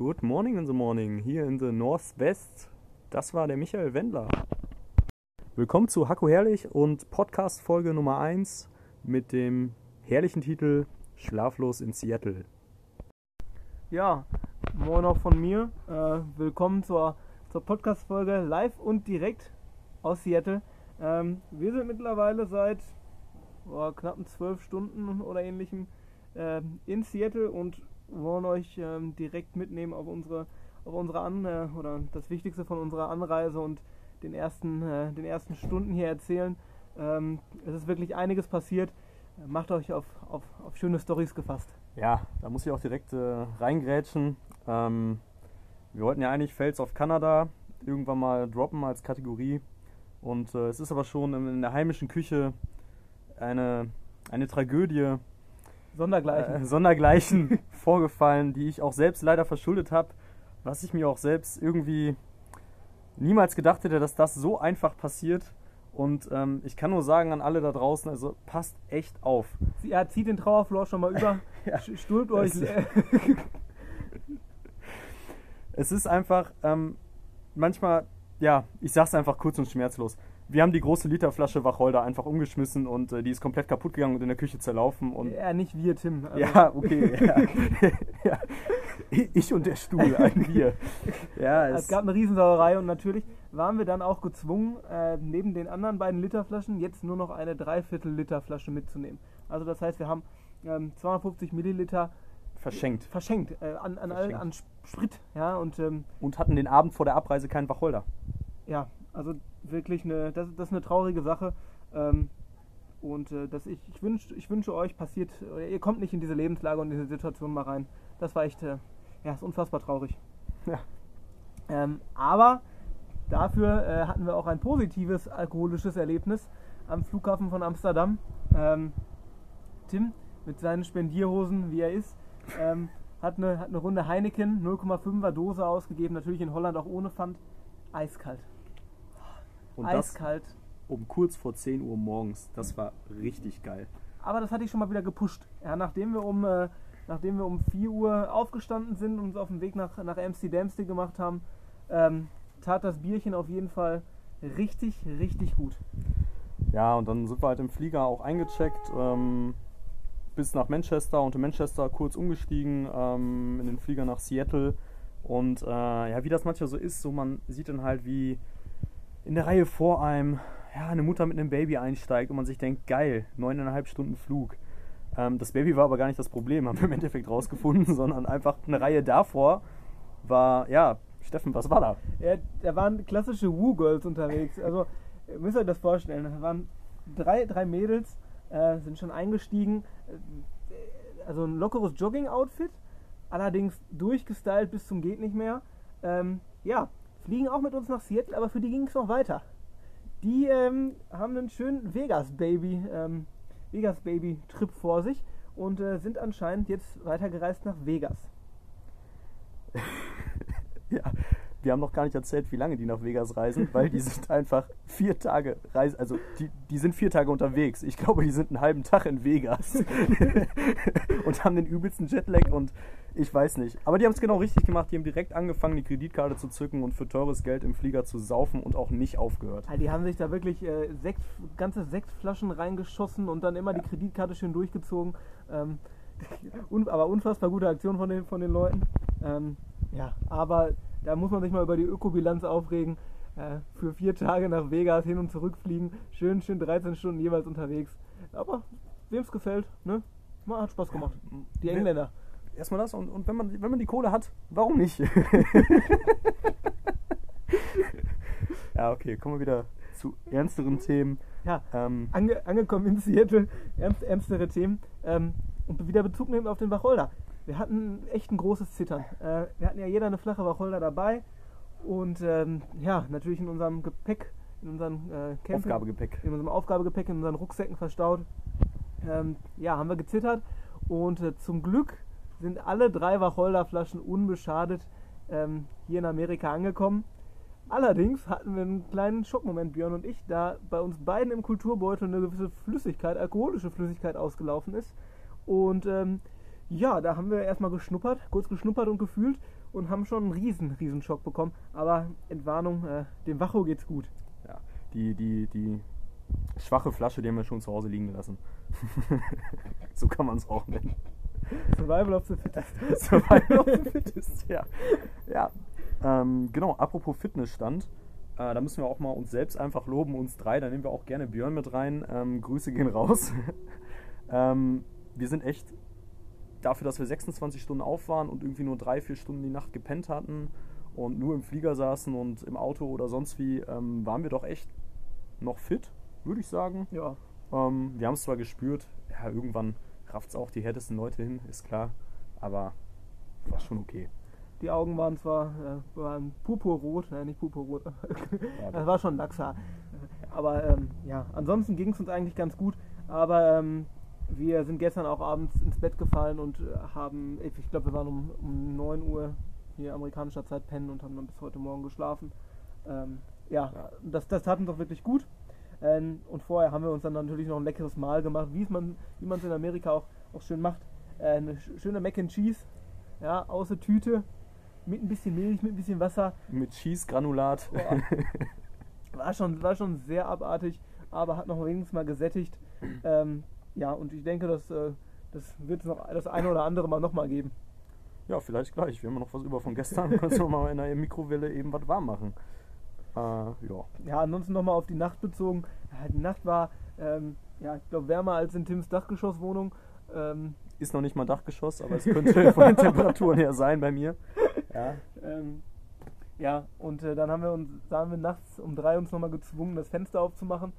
Good morning in the morning, hier in the Northwest. Das war der Michael Wendler. Willkommen zu Hacko Herrlich und Podcast Folge Nummer 1 mit dem herrlichen Titel Schlaflos in Seattle. Ja, moin auch von mir. Äh, willkommen zur, zur Podcast-Folge live und direkt aus Seattle. Ähm, wir sind mittlerweile seit oh, knappen zwölf Stunden oder ähnlichem äh, in Seattle und wollen euch ähm, direkt mitnehmen auf unsere, auf unsere An äh, oder das Wichtigste von unserer Anreise und den ersten, äh, den ersten Stunden hier erzählen. Ähm, es ist wirklich einiges passiert. Macht euch auf, auf, auf schöne Stories gefasst. Ja, da muss ich auch direkt äh, reingrätschen. Ähm, wir wollten ja eigentlich Fails of Canada irgendwann mal droppen als Kategorie. Und äh, es ist aber schon in der heimischen Küche eine, eine Tragödie Sondergleichen, äh, Sondergleichen vorgefallen, die ich auch selbst leider verschuldet habe, was ich mir auch selbst irgendwie niemals gedacht hätte, dass das so einfach passiert. Und ähm, ich kann nur sagen an alle da draußen, also passt echt auf. Ja, zieht den Trauerflor schon mal über, ja. stülpt euch. es ist einfach ähm, manchmal, ja, ich sag's einfach kurz und schmerzlos wir haben die große Literflasche Wacholder einfach umgeschmissen und äh, die ist komplett kaputt gegangen und in der Küche zerlaufen. Und ja, nicht wir, Tim. Also. Ja, okay. ja. ja. Ich und der Stuhl, ein Wir. Ja, es, es gab eine Riesensauerei und natürlich waren wir dann auch gezwungen, äh, neben den anderen beiden Literflaschen jetzt nur noch eine Dreiviertel Liter Flasche mitzunehmen. Also das heißt, wir haben ähm, 250 Milliliter verschenkt. Verschenkt, äh, an, an, verschenkt. an Sprit. Ja, und, ähm, und hatten den Abend vor der Abreise keinen Wacholder. Ja, also wirklich eine, das, das ist eine traurige Sache. Ähm, und äh, dass ich, ich, wünsch, ich wünsche euch, passiert, ihr kommt nicht in diese Lebenslage und in diese Situation mal rein. Das war echt, äh, ja, ist unfassbar traurig. Ja. Ähm, aber dafür äh, hatten wir auch ein positives alkoholisches Erlebnis am Flughafen von Amsterdam. Ähm, Tim mit seinen Spendierhosen, wie er ist, ähm, hat, eine, hat eine Runde Heineken 0,5er Dose ausgegeben, natürlich in Holland auch ohne Pfand. Eiskalt. Und Eiskalt. Das um kurz vor 10 Uhr morgens. Das war richtig geil. Aber das hatte ich schon mal wieder gepusht. Ja, nachdem wir um, äh, nachdem wir um 4 Uhr aufgestanden sind und uns auf den Weg nach, nach Amsterdam gemacht haben, ähm, tat das Bierchen auf jeden Fall richtig, richtig gut. Ja, und dann sind wir halt im Flieger auch eingecheckt. Ähm, bis nach Manchester und in Manchester kurz umgestiegen ähm, in den Flieger nach Seattle. Und äh, ja, wie das manchmal so ist, so man sieht dann halt, wie in der Reihe vor einem ja, eine Mutter mit einem Baby einsteigt und man sich denkt, geil, neuneinhalb Stunden Flug. Ähm, das Baby war aber gar nicht das Problem, haben wir im Endeffekt rausgefunden, sondern einfach eine Reihe davor war, ja, Steffen, was war da? Ja, da waren klassische Woo-Girls unterwegs. Also, ihr müsst euch das vorstellen. Da waren drei, drei Mädels, äh, sind schon eingestiegen. Äh, also ein lockeres Jogging-Outfit, allerdings durchgestylt bis zum geht nicht mehr. Ähm, ja, fliegen auch mit uns nach Seattle, aber für die ging es noch weiter. Die ähm, haben einen schönen Vegas Baby, ähm, Vegas Baby Trip vor sich und äh, sind anscheinend jetzt weitergereist nach Vegas. ja, wir haben noch gar nicht erzählt, wie lange die nach Vegas reisen, weil die sind einfach vier Tage reisen, also die, die sind vier Tage unterwegs. Ich glaube, die sind einen halben Tag in Vegas und haben den übelsten Jetlag und ich weiß nicht. Aber die haben es genau richtig gemacht. Die haben direkt angefangen, die Kreditkarte zu zücken und für teures Geld im Flieger zu saufen und auch nicht aufgehört. Die haben sich da wirklich äh, Sekt, ganze Sektflaschen reingeschossen und dann immer die Kreditkarte schön durchgezogen. Ähm, un, aber unfassbar gute Aktion von den, von den Leuten. Ähm, ja, aber da muss man sich mal über die Ökobilanz aufregen. Äh, für vier Tage nach Vegas hin und zurück fliegen. Schön, schön 13 Stunden jeweils unterwegs. Aber wem es gefällt, ne? Hat Spaß gemacht. Die Engländer. Erstmal das und, und wenn, man, wenn man die Kohle hat, warum nicht? ja, okay, kommen wir wieder zu ernsteren Themen. Ja, ähm, ange, angekommen in Seattle, ernst, ernstere Themen. Ähm, und wieder Bezug nehmen auf den Wacholder wir hatten echt ein großes Zittern. Äh, wir hatten ja jeder eine flache Wacholder dabei und ähm, ja, natürlich in unserem Gepäck, in unserem äh, Camping, Aufgabegepäck. in unserem Aufgabegepäck, in unseren Rucksäcken verstaut. Ähm, ja, haben wir gezittert und äh, zum Glück sind alle drei Wacholderflaschen unbeschadet ähm, hier in Amerika angekommen. Allerdings hatten wir einen kleinen Schockmoment, Björn und ich, da bei uns beiden im Kulturbeutel eine gewisse Flüssigkeit, alkoholische Flüssigkeit ausgelaufen ist. Und ähm, Ja, da haben wir erstmal geschnuppert, kurz geschnuppert und gefühlt und haben schon einen riesen, riesen Schock bekommen. Aber Entwarnung, äh, dem Wacho geht's gut. Ja, die, die, die schwache Flasche, die haben wir schon zu Hause liegen gelassen. so kann man es auch nennen. Survival of the Fittest. Survival of the Fittest, ja. Ja, ähm, genau, apropos Fitnessstand. Äh, da müssen wir auch mal uns selbst einfach loben, uns drei. Da nehmen wir auch gerne Björn mit rein. Ähm, Grüße gehen raus. ähm, wir sind echt dafür, dass wir 26 Stunden auf waren und irgendwie nur drei, vier Stunden die Nacht gepennt hatten und nur im Flieger saßen und im Auto oder sonst wie, ähm, waren wir doch echt noch fit, würde ich sagen. Ja. Ähm, wir haben es zwar gespürt, ja, irgendwann rafft es auch die härtesten Leute hin, ist klar, aber war schon okay. Die Augen waren zwar äh, waren purpurrot, nein, nicht purpurrot, das war schon Lachshaar. Aber ähm, ja, ansonsten ging es uns eigentlich ganz gut. Aber ähm, wir sind gestern auch abends ins Bett gefallen und äh, haben, ich glaube, wir waren um, um 9 Uhr hier amerikanischer Zeit pennen und haben dann bis heute Morgen geschlafen. Ähm, ja, das, das tat uns doch wirklich gut. Ähm, und vorher haben wir uns dann natürlich noch ein leckeres Mahl gemacht, wie man es in Amerika auch, auch schön macht. Äh, eine schöne Mac and Cheese, ja, aus der Tüte, mit ein bisschen Milch, mit ein bisschen Wasser. Mit Cheese-Granulat. War schon, war schon sehr abartig, aber hat noch wenigstens mal gesättigt. Ähm, ja, und ich denke, dass, äh, das wird es noch das eine oder andere Mal nochmal geben. Ja, vielleicht gleich. Wir haben noch was über von gestern. Kannst du mal in der Mikrowelle eben was warm machen. Äh, ja. Ja, ansonsten nochmal auf die Nacht bezogen. die Nacht war, ähm, ja, ich glaube, wärmer als in Tims Dachgeschosswohnung. Ähm, ist noch nicht mal Dachgeschoss, aber es könnte von den Temperaturen her sein bei mir. Ja, ähm, ja und äh, dann haben wir uns, haben wir nachts um drei uns nochmal gezwungen, das Fenster aufzumachen.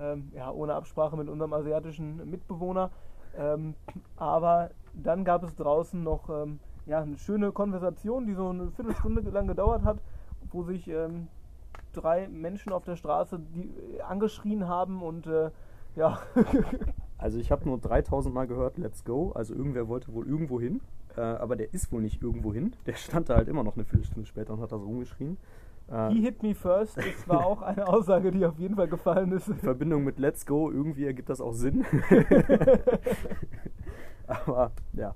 Ähm, ja, ohne Absprache mit unserem asiatischen Mitbewohner. Ähm, aber dann gab es draußen noch ähm, ja, eine schöne Konversation, die so eine Viertelstunde lang gedauert hat, wo sich ähm, drei Menschen auf der Straße die, äh, angeschrien haben und äh, ja. also ich habe nur 3000 Mal gehört, let's go. Also irgendwer wollte wohl irgendwo hin, äh, aber der ist wohl nicht irgendwo hin. Der stand da halt immer noch eine Viertelstunde später und hat da so rumgeschrien. Äh, He hit me first, das war auch eine Aussage, die auf jeden Fall gefallen ist. In Verbindung mit Let's Go, irgendwie ergibt das auch Sinn. aber ja.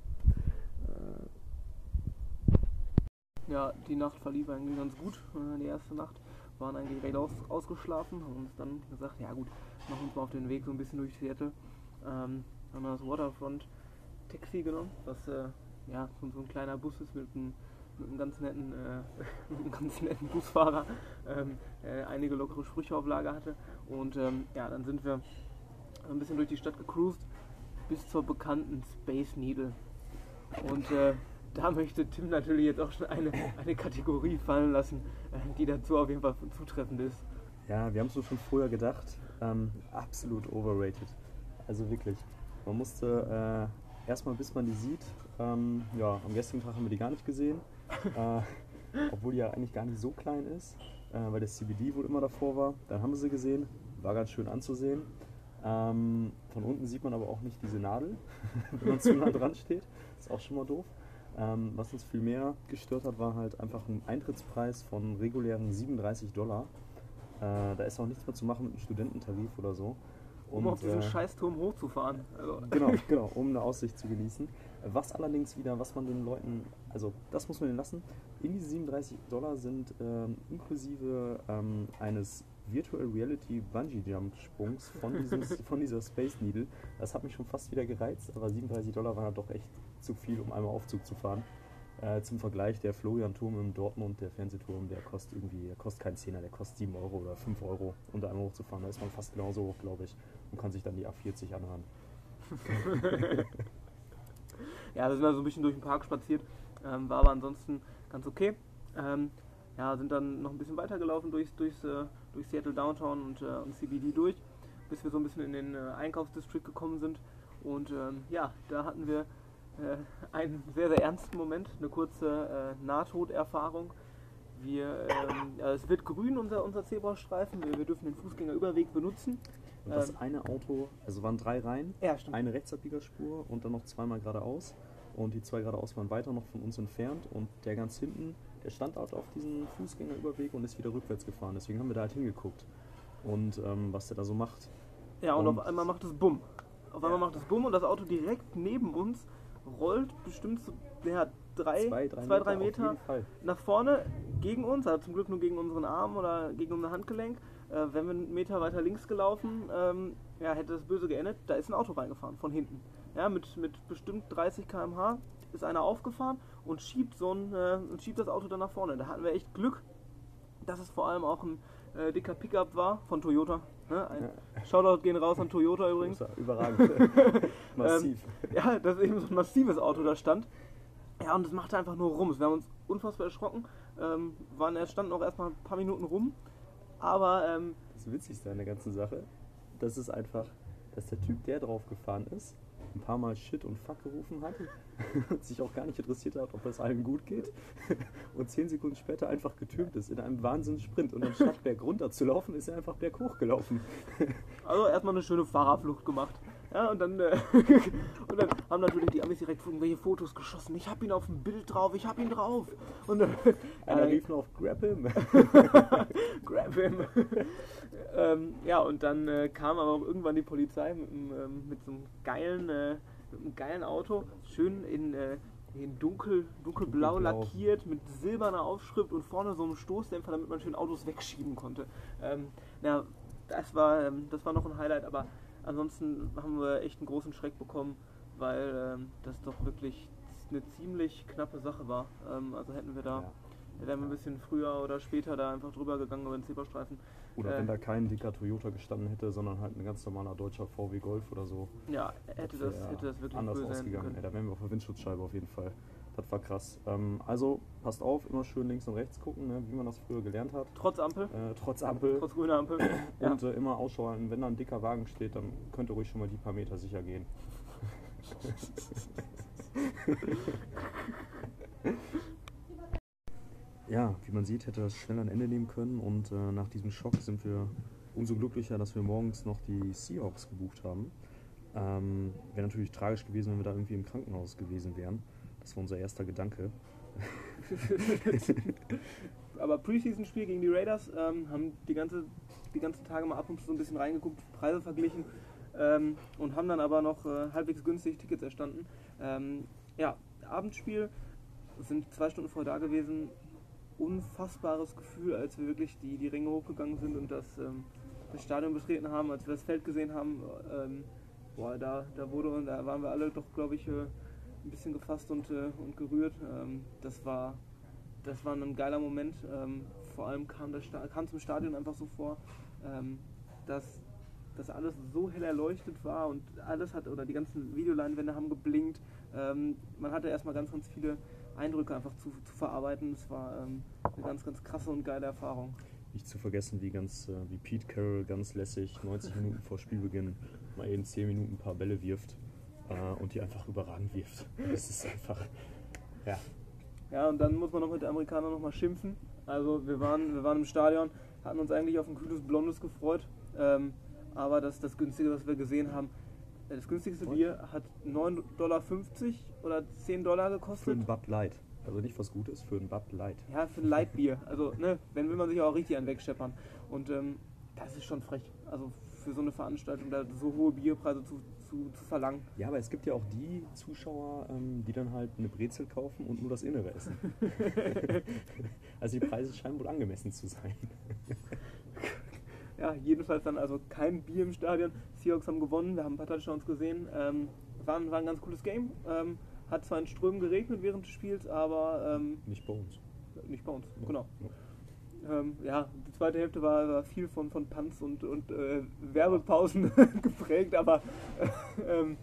Ja, die Nacht verlief eigentlich ganz gut. Die erste Nacht waren eigentlich recht aus, ausgeschlafen, haben uns dann gesagt, ja gut, machen uns mal auf den Weg so ein bisschen durch Seattle. Ähm, haben das Waterfront Taxi genommen, was äh, ja so, so, ein kleiner Bus ist mit einem, mit einem ganz netten, äh, einem ganz netten Busfahrer, ähm, äh, einige lockere Sprüche auf Lager hatte. Und ähm, ja, dann sind wir ein bisschen durch die Stadt gecruised bis zur bekannten Space Needle. Und äh, da möchte Tim natürlich jetzt auch schon eine, eine Kategorie fallen lassen, äh, die dazu auf jeden Fall zutreffend ist. Ja, wir haben es so schon früher gedacht. Ähm, absolut overrated. Also wirklich. Man musste äh, erstmal, bis man die sieht, ähm, ja, am gestrigen Tag haben wir die gar nicht gesehen. Äh, obwohl die ja eigentlich gar nicht so klein ist, äh, weil das CBD wohl immer davor war. Dann haben wir sie gesehen, war ganz schön anzusehen. Ähm, von unten sieht man aber auch nicht diese Nadel, wenn man zu nah dran steht. Ist auch schon mal doof. Ähm, was uns viel mehr gestört hat, war halt einfach ein Eintrittspreis von regulären 37 Dollar. Äh, da ist auch nichts mehr zu machen mit einem Studententarif oder so. Und, um auf diesen äh, Scheißturm hochzufahren. Also. Genau, genau, um eine Aussicht zu genießen. Was allerdings wieder, was man den Leuten, also das muss man den lassen, in diese 37 Dollar sind ähm, inklusive ähm, eines Virtual Reality Bungee Jump Sprungs von, dieses, von dieser Space Needle. Das hat mich schon fast wieder gereizt, aber 37 Dollar waren halt doch echt zu viel, um einmal Aufzug zu fahren. Äh, zum Vergleich, der Florian-Turm in Dortmund, der Fernsehturm, der kostet irgendwie, der kostet keinen Zehner, der kostet 7 Euro oder 5 Euro, um da einmal hochzufahren. Da ist man fast genauso hoch, glaube ich, und kann sich dann die A40 anhören. ja, wir sind da so ein bisschen durch den Park spaziert, ähm, war aber ansonsten ganz okay. Ähm, ja, sind dann noch ein bisschen weitergelaufen durchs, durchs, äh, durch Seattle Downtown und, äh, und CBD durch, bis wir so ein bisschen in den äh, Einkaufsdistrikt gekommen sind. Und ähm, ja, da hatten wir äh, einen sehr, sehr ernsten Moment, eine kurze äh, Nahtoderfahrung. Wir, ähm, ja, es wird grün, unser, unser Zebrastreifen. Wir, wir dürfen den Fußgängerüberweg benutzen. Und das ähm, eine Auto, also waren drei Reihen, ja, eine Rechtsabbiegerspur und dann noch zweimal geradeaus. Und die zwei geradeaus waren weiter noch von uns entfernt. Und der ganz hinten, der stand halt auf diesem Fußgängerüberweg und ist wieder rückwärts gefahren. Deswegen haben wir da halt hingeguckt. Und ähm, was der da so macht. Ja, und, und auf einmal macht es Bumm. Auf einmal ja. macht es Bumm und das Auto direkt neben uns rollt bestimmt so, ja, drei, Zwei, drei zwei, drei Meter, Meter nach vorne gegen uns, also zum Glück nur gegen unseren Arm oder gegen unser Handgelenk. Äh, wenn wir einen Meter weiter links gelaufen, ähm, ja, hätte das böse geendet. Da ist ein Auto reingefahren von hinten. Ja, mit, mit bestimmt 30 km/h ist einer aufgefahren und schiebt so ein, äh, und schiebt das Auto dann nach vorne. Da hatten wir echt Glück, dass es vor allem auch ein äh, dicker Pickup war von Toyota. Ne? Ein Shoutout gehen raus an Toyota übrigens. Überragend. Massiv. Ja, dass eben so ein massives Auto da stand. Ja, und es machte einfach nur rum. Wir haben uns unfassbar erschrocken. Ähm, waren, er stand noch erstmal ein paar Minuten rum. Aber ähm, Das Witzigste an der ganzen Sache, das ist einfach, dass der Typ, der drauf gefahren ist, ein paar Mal Shit und Fuck gerufen hat und sich auch gar nicht interessiert hat, ob es allen gut geht und zehn Sekunden später einfach getürmt ist in einem Wahnsinnssprint und anstatt bergunter zu laufen, ist er einfach berghoch gelaufen. also erstmal eine schöne Fahrerflucht gemacht. Ja, und dann, äh, und dann haben natürlich die Amis direkt irgendwelche Fotos geschossen. Ich hab ihn auf dem Bild drauf, ich hab ihn drauf. Und dann, Einer rief noch Grab him. Grab him. ähm, ja, und dann äh, kam aber auch irgendwann die Polizei mit, ähm, mit so einem geilen, äh, einem geilen Auto, schön in, äh, in dunkel, dunkelblau Dunkelblau. lackiert, mit silberner Aufschrift und vorne so einem Stoßdämpfer, damit man schön Autos wegschieben konnte. Ähm, ja, das war, ähm, das war noch ein Highlight, aber ansonsten haben wir echt einen großen Schreck bekommen, weil ähm, das doch wirklich eine ziemlich knappe Sache war. Ähm, also hätten wir da Ja. ja, wären wir ein bisschen früher oder später da einfach drüber gegangen über den Zebrastreifen. Oder Äh. wenn da kein dicker Toyota gestanden hätte, sondern halt ein ganz normaler deutscher VW Golf oder so. Ja, hätte das, wär hätte das wirklich anders ausgegangen. Können. da wären wir auf der Windschutzscheibe auf jeden Fall. Das war krass. Ähm, also passt auf, immer schön links und rechts gucken, ne, wie man das früher gelernt hat. Trotz Ampel, Äh, trotz Ampel. trotz grüner Ampel. ja. Und äh, immer Ausschau halten, wenn da ein dicker Wagen steht, dann könnt ihr ruhig schon mal die paar Meter sicher gehen. Ja, wie man sieht, hätte das schnell ein Ende nehmen können und äh, nach diesem Schock sind wir umso glücklicher, dass wir morgens noch die Seahawks gebucht haben. Ähm, Wäre natürlich tragisch gewesen, wenn wir da irgendwie im Krankenhaus gewesen wären. Das war unser erster Gedanke. Aber Preseason-Spiel gegen die Raiders ähm, haben die, ganze, die ganzen Tage mal ab und zu so ein bisschen reingeguckt, Preise verglichen ähm, und haben dann aber noch äh, halbwegs günstig Tickets erstanden. Ähm, ja, Abendspiel, sind zwei Stunden vorher da gewesen. Unfassbares Gefühl, als wir wirklich die, die Ringe hochgegangen sind und das, ähm, das Stadion betreten haben, als wir das Feld gesehen haben. Ähm, boah, da, da wurde da waren wir alle doch, glaube ich, äh, ein bisschen gefasst und, äh, und gerührt. Ähm, das war das war ein geiler Moment. Ähm, vor allem kam, das kam zum Stadion einfach so vor, ähm, dass, dass alles so hell erleuchtet war und alles hat, oder die ganzen Videoleinwände haben geblinkt. Ähm, man hatte erstmal ganz, ganz viele Eindrücke einfach zu, zu verarbeiten. Es war ähm, eine ganz, ganz krasse und geile Erfahrung. Nicht zu vergessen, wie, ganz, äh, wie Pete Carroll ganz lässig 90 Minuten vor Spielbeginn mal eben 10 Minuten ein paar Bälle wirft äh, und die einfach überragend wirft. Das ist einfach, ja, Ja, und dann muss man noch mit den Amerikanern nochmal schimpfen. Also wir waren, wir waren im Stadion, hatten uns eigentlich auf ein kühles Blondes gefreut. Ähm, aber das, das günstige, was wir gesehen haben, äh, das günstigste Bier hat 9,50 Dollar oder 10 Dollar für gekostet. ein Bud Light. Also nicht was Gutes, für ein Bud Light. Ja, für ein Lightbier. Also, ne, wenn will man sich auch richtig einen wegscheppern. Und ähm, das ist schon frech. Also für so eine Veranstaltung da so hohe Bierpreise zu, zu, zu verlangen. Ja, aber es gibt ja auch die Zuschauer, ähm, die dann halt eine Brezel kaufen und nur das Innere essen. also die Preise scheinen wohl angemessen zu sein. Ja, jedenfalls dann also kein Bier im Stadion. Seahawks haben gewonnen, wir haben ein paar Touchdowns gesehen. Ähm, war, ein- war ein ganz cooles Game. Ähm, hat zwar in Strömen geregnet während des Spiels, aber ähm, Nicht bei uns. nicht bei uns, genau. Ähm, ja, die zweite Hälfte war, war viel von, von Punts und, und äh, Werbepausen geprägt, aber äh, ähm,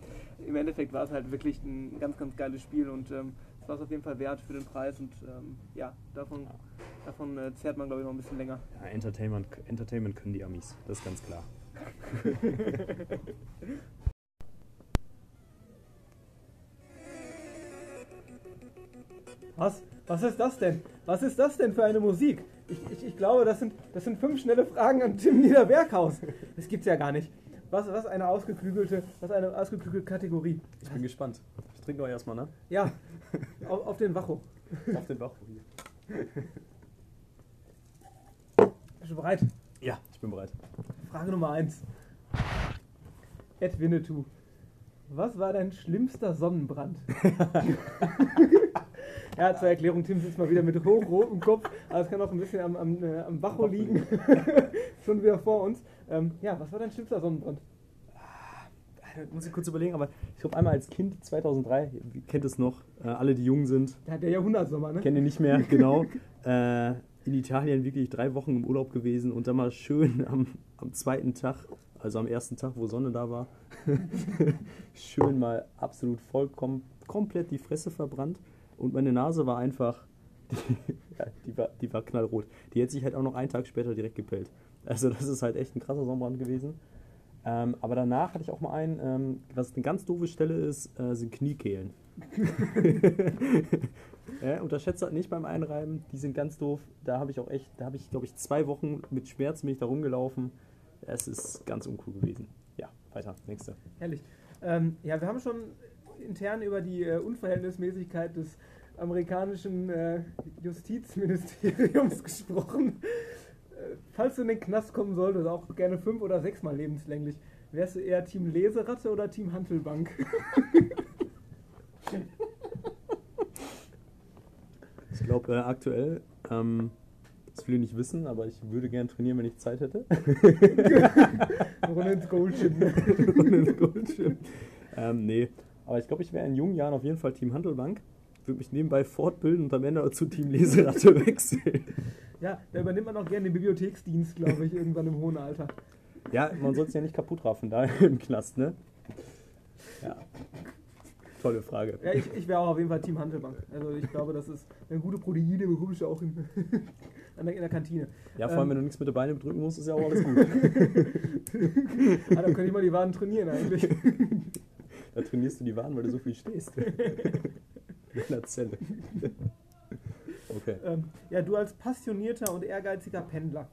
im Endeffekt war es halt wirklich ein ganz, ganz geiles Spiel und ähm, es war es auf jeden Fall wert für den Preis und ähm, ja, davon, davon äh, zehrt man glaube ich noch ein bisschen länger. Ja, Entertainment, Entertainment können die Amis, das ist ganz klar. Was? Was ist das denn? Was ist das denn für eine Musik? Ich, ich, ich glaube, das sind, das sind fünf schnelle Fragen an Tim Niederberghaus. Das gibt's ja gar nicht. Was, was eine ausgeklügelte, was eine ausgeklügelte Kategorie. Ich bin gespannt. Ich trinke noch erstmal, ne? Ja, auf, auf den Wacho. Auf den Bauch. Bist du bereit? Ja, ich bin bereit. Frage Nummer eins. Ed Winnetou. Was war dein schlimmster Sonnenbrand? ja, zur Erklärung, Tim sitzt mal wieder mit hochrotem Kopf, aber es kann auch ein bisschen am, am, äh, am Bacho liegen. Schon wieder vor uns. Ähm, ja, was war dein schlimmster Sonnenbrand? muss ich kurz überlegen, aber ich glaube einmal als Kind 2003, ihr kennt es noch, äh, alle die jung sind. Der der Jahrhundertsommer, ne? Kennt ihr nicht mehr, genau. äh, in Italien wirklich drei Wochen im Urlaub gewesen und dann mal schön am, am zweiten Tag, also am ersten Tag, wo Sonne da war, schön mal absolut vollkommen, komplett die Fresse verbrannt und meine Nase war einfach, die, die, war, die war knallrot. Die hätte sich halt auch noch einen Tag später direkt gepellt. Also das ist halt echt ein krasser Sonnenbrand gewesen. Ähm, aber danach hatte ich auch mal einen, ähm, was eine ganz doofe Stelle ist, äh, sind Kniekehlen. Ja, unterschätzt das nicht beim Einreiben, die sind ganz doof. Da habe ich auch echt, da habe ich, glaube ich, zwei Wochen mit Schmerzen mich da rumgelaufen. Es ist ganz uncool gewesen. Ja, weiter, nächste. Herrlich. Ähm, ja, wir haben schon intern über die äh, Unverhältnismäßigkeit des amerikanischen äh, Justizministeriums gesprochen. Äh, falls du in den Knast kommen solltest, auch gerne fünf oder sechsmal lebenslänglich, wärst du eher Team Leseratte oder Team Hantelbank? ich glaube, äh, aktuell, ähm, das will ich nicht wissen, aber ich würde gerne trainieren, wenn ich Zeit hätte. Runde ins Goldschirm. Runde ins Goldschirm. Ähm, nee, aber ich glaube, ich wäre in jungen Jahren auf jeden Fall Team Handelbank. Würde mich nebenbei fortbilden und am Ende zu Team Leseratte wechseln. Ja, da übernimmt man auch gerne den Bibliotheksdienst, glaube ich, irgendwann im hohen Alter. Ja, man soll es ja nicht kaputt raffen da im Knast, ne? Ja. Tolle Frage. Ja, ich, ich wäre auch auf jeden Fall Team Handelbank. Also ich glaube, das ist eine gute Proteine, bekommst du auch in, in der Kantine. Ja, vor allem, ähm, wenn du nichts mit der Beine bedrücken musst, ist ja auch alles gut. ah, dann könnte ich mal die Waden trainieren eigentlich. da trainierst du die Waden, weil du so viel stehst. in der Zelle. Okay. Ähm, ja, du als passionierter und ehrgeiziger Pendler.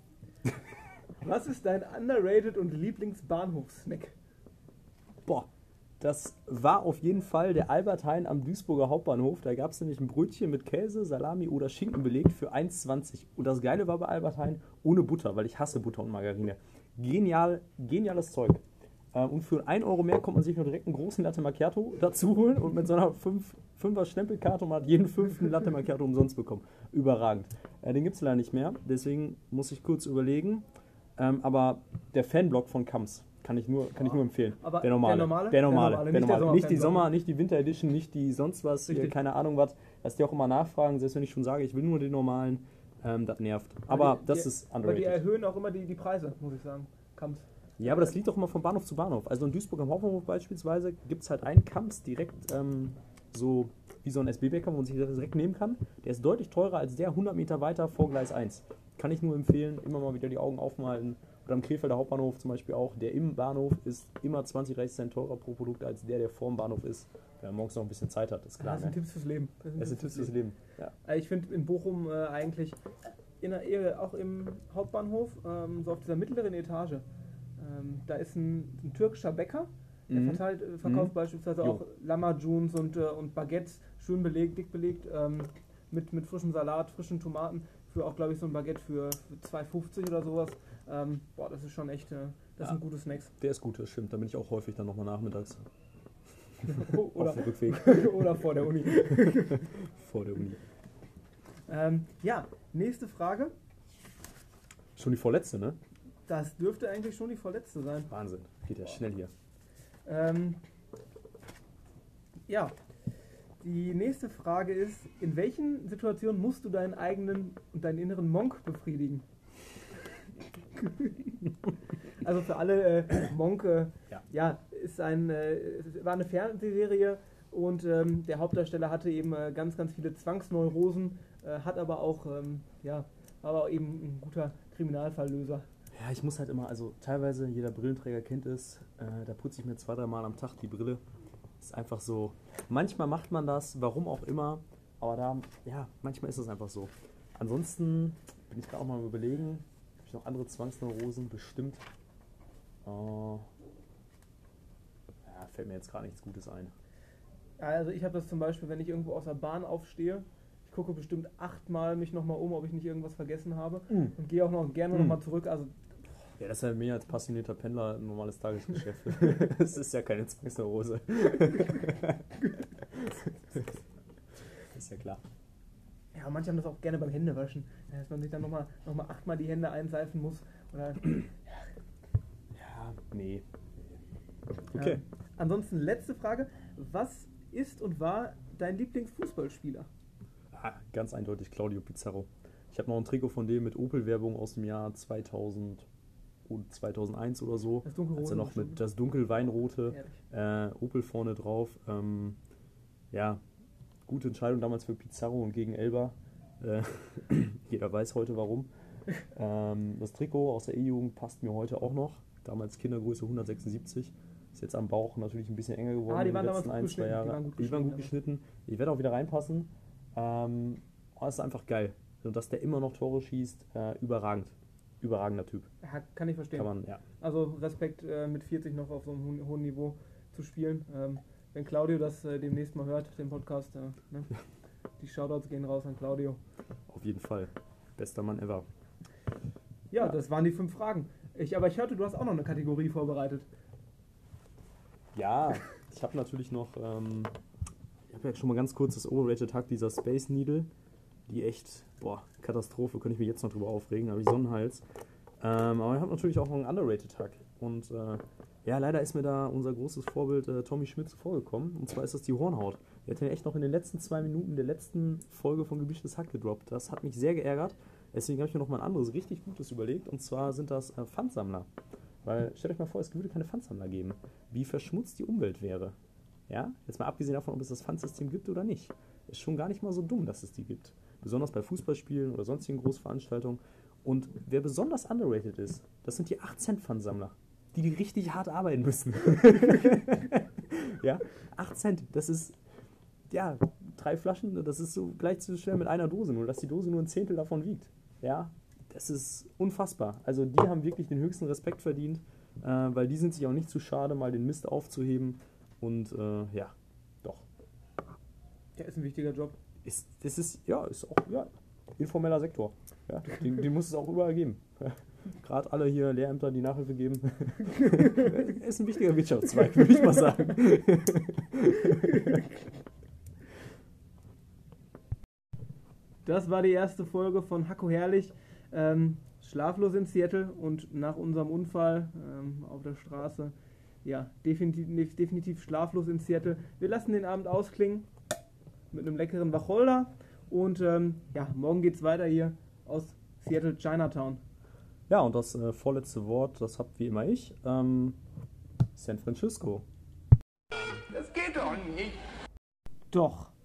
Was ist dein underrated und Lieblingsbahnhofsnack? Boah, das war auf jeden Fall der Albert Heijn am Duisburger Hauptbahnhof. Da gab es nämlich ein Brötchen mit Käse, Salami oder Schinken belegt für 1,20. Und das Geile war bei Albert Heijn ohne Butter, weil ich hasse Butter und Margarine. Genial, geniales Zeug. Ähm, und für 1 Euro mehr kommt man sich noch direkt einen großen Latte Macchiato dazu holen und mit so einer 5, 5er Stempelkarte man hat jeden fünften Latte Macchiato umsonst bekommen. Überragend. Äh, den gibt es leider nicht mehr, deswegen muss ich kurz überlegen. Ähm, aber der Fanblock von Kams kann ich nur, kann ich nur empfehlen. Aber der normale. Der normale? Der normale. Der Der normale. normale. Nicht der die Sommer, nicht die Winter Edition, nicht die sonst was, hier, Richtig. keine Ahnung was. Dass die auch immer nachfragen, selbst wenn ich schon sage, ich will nur den normalen, ähm, das nervt. Aber die, das die, ist Aber die underrated. erhöhen auch immer die, die Preise, muss ich sagen. Kams. Ja, aber das liegt doch immer von Bahnhof zu Bahnhof. Also in Duisburg am Hauptbahnhof beispielsweise gibt es halt einen Kamps direkt ähm, so wie so ein SB-Bäcker, wo man sich das direkt nehmen kann. Der ist deutlich teurer als der 100 Meter weiter vor Gleis 1. Kann ich nur empfehlen, immer mal wieder die Augen aufmalten. Oder am Krefelder Hauptbahnhof zum Beispiel auch. Der im Bahnhof ist immer 20, 30 Cent teurer pro Produkt als der, der vorm Bahnhof ist. Wenn man morgens noch ein bisschen Zeit hat, ist klar. das sind Ne? Tipps fürs Leben. Das sind Tipps fürs Leben. Ja. Äh, Ich finde in Bochum äh, eigentlich in der auch im Hauptbahnhof, ähm, so auf dieser mittleren Etage, ähm, da ist ein, ein türkischer Bäcker, der Mhm. verteilt, äh, verkauft Mhm. beispielsweise Jo. auch Lammerjuns und, äh, und Baguettes, schön belegt, dick belegt, ähm, mit, mit frischem Salat, frischen Tomaten, für auch, glaube ich, so ein Baguette für, für 2,50 oder sowas. Ähm, boah, das ist schon echt, äh, das Ja. sind gute Snacks. Der ist gut, das stimmt. Da bin ich auch häufig dann nochmal nachmittags oder, auf dem Rückweg oder vor der Uni. vor der Uni. Ähm, ja, nächste Frage. Schon die vorletzte, ne? Das dürfte eigentlich schon die vorletzte sein. Wahnsinn. Geht ja schnell hier. Ähm, ja, die nächste Frage ist, in welchen Situationen musst du deinen eigenen und deinen inneren Monk befriedigen? also für alle, äh, Monk äh, Ja. ja. ist ein, äh, es war eine Fernsehserie und ähm, der Hauptdarsteller hatte eben äh, ganz, ganz viele Zwangsneurosen, äh, hat aber auch, ähm, ja, war aber auch eben ein guter Kriminalfalllöser. Ja, ich muss halt immer, also teilweise, jeder Brillenträger kennt es, äh, da putze ich mir zwei, dreimal am Tag die Brille. Ist einfach so. Manchmal macht man das, warum auch immer, aber da, ja, manchmal ist es einfach so. Ansonsten bin ich gerade auch mal überlegen, noch andere Zwangsneurosen bestimmt. Äh, ja, fällt mir jetzt gerade nichts Gutes ein. Also ich habe das zum Beispiel, wenn ich irgendwo aus der Bahn aufstehe, ich gucke bestimmt achtmal mich nochmal um, ob ich nicht irgendwas vergessen habe Mhm. und gehe auch noch gerne Mhm. nochmal zurück. Also Ja, das ist ja mehr als passionierter Pendler ein normales Tagesgeschäft. das ist ja keine Zwangsneurose. ist ja klar. Ja, manche haben das auch gerne beim Händewaschen, dass man sich dann nochmal noch mal achtmal die Hände einseifen muss. Oder, Ja, nee. Okay. Ähm, ansonsten letzte Frage. Was ist und war dein Lieblingsfußballspieler? Ah, ganz eindeutig Claudio Pizarro. Ich habe noch ein Trikot von dem mit Opel-Werbung aus dem Jahr 2000 und 2001 oder so. Das dunkelrote Als er noch mit das dunkelweinrote äh, Opel vorne drauf. Ähm, ja, gute Entscheidung damals für Pizarro und gegen Elba. Äh, jeder weiß heute warum. Ähm, das Trikot aus der E-Jugend passt mir heute auch noch. Damals Kindergröße 176. Ist jetzt am Bauch natürlich ein bisschen enger geworden Ah, die in den waren damals ein, zwei geschnitten. Die Jahre. waren gut Die waren gut geschnitten. Ich werde auch wieder reinpassen. Ähm, es ist einfach geil. Und dass der immer noch Tore schießt, äh, überragend. Überragender Typ. Ja, kann ich verstehen. Kann man, ja. Also Respekt äh, mit 40 noch auf so einem hohen, hohen Niveau zu spielen. Ähm, wenn Claudio das äh, demnächst mal hört, den Podcast, äh, ne? die Shoutouts gehen raus an Claudio. Auf jeden Fall. Bester Mann ever. Ja, das waren die fünf Fragen. Ich, aber ich hörte, du hast auch noch eine Kategorie vorbereitet. Ja, ich habe natürlich noch, ähm, ich habe ja schon mal ganz kurz das Overrated Hack dieser Space Needle, die echt, boah, Katastrophe, könnte ich mich jetzt noch drüber aufregen, da habe ich Sonnenhals. Ähm, aber ich habe natürlich auch noch einen Underrated Hack. Und äh, ja, leider ist mir da unser großes Vorbild äh, Tommy Schmidt zuvorgekommen. Und zwar ist das die Hornhaut. Der hat ja echt noch in den letzten zwei Minuten der letzten Folge von Gemischtes Hack gedroppt. Das hat mich sehr geärgert. Deswegen habe ich mir noch mal ein anderes richtig Gutes überlegt. Und zwar sind das äh, Pfandsammler. Weil stellt euch mal vor, es würde keine Pfandsammler geben. Wie verschmutzt die Umwelt wäre. Ja, jetzt mal abgesehen davon, ob es das Pfandsystem gibt oder nicht. Ist schon gar nicht mal so dumm, dass es die gibt. Besonders bei Fußballspielen oder sonstigen Großveranstaltungen. Und wer besonders underrated ist, das sind die 8-Cent-Pfandsammler. Die, die richtig hart arbeiten müssen. ja, 8 Cent, das ist, ja, drei Flaschen, das ist so gleich zu schwer mit einer Dose, nur dass die Dose nur ein Zehntel davon wiegt. Ja, das ist unfassbar. Also die haben wirklich den höchsten Respekt verdient, äh, weil die sind sich auch nicht zu schade, mal den Mist aufzuheben. Und äh, ja, doch. Der ist ein wichtiger Job. Ist, das ist, ja, ist auch, ja, informeller Sektor. Ja, den, den muss es auch überall geben. Gerade alle hier Lehrämter, die Nachhilfe geben. ist ein wichtiger Wirtschaftszweig, würde ich mal sagen. Das war die erste Folge von Hacko Herrlich. Ähm, schlaflos in Seattle und nach unserem Unfall ähm, auf der Straße, ja, definitiv, definitiv schlaflos in Seattle. Wir lassen den Abend ausklingen mit einem leckeren Wacholder und ähm, ja, morgen geht's weiter hier aus Seattle Chinatown. Ja, und das äh, vorletzte Wort, das habt wie immer ich. Ähm, San Francisco. Das geht doch nicht. Doch.